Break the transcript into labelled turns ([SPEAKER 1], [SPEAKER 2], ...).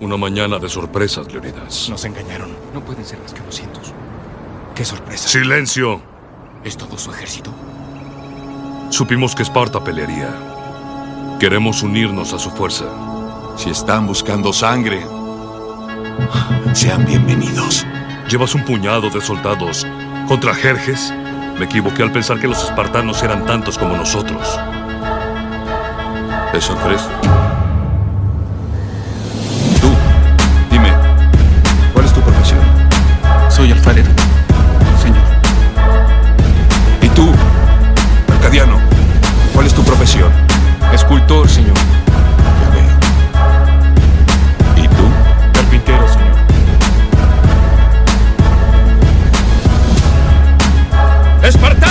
[SPEAKER 1] Una mañana de sorpresas, Leonidas.
[SPEAKER 2] Nos engañaron. No pueden ser más que 200. ¡Qué sorpresa!
[SPEAKER 1] ¡Silencio!
[SPEAKER 2] ¿Es todo su ejército?
[SPEAKER 1] Supimos que Esparta pelearía. Queremos unirnos a su fuerza.
[SPEAKER 3] Si están buscando sangre, sean bienvenidos.
[SPEAKER 1] Llevas un puñado de soldados contra Jerjes. Me equivoqué al pensar que los espartanos eran tantos como nosotros.
[SPEAKER 3] ¿Eso crees? ¿Cuál es tu profesión?
[SPEAKER 2] Escultor, señor.
[SPEAKER 3] ¿Y tú?
[SPEAKER 2] Carpintero, señor.
[SPEAKER 3] ¡Espartano!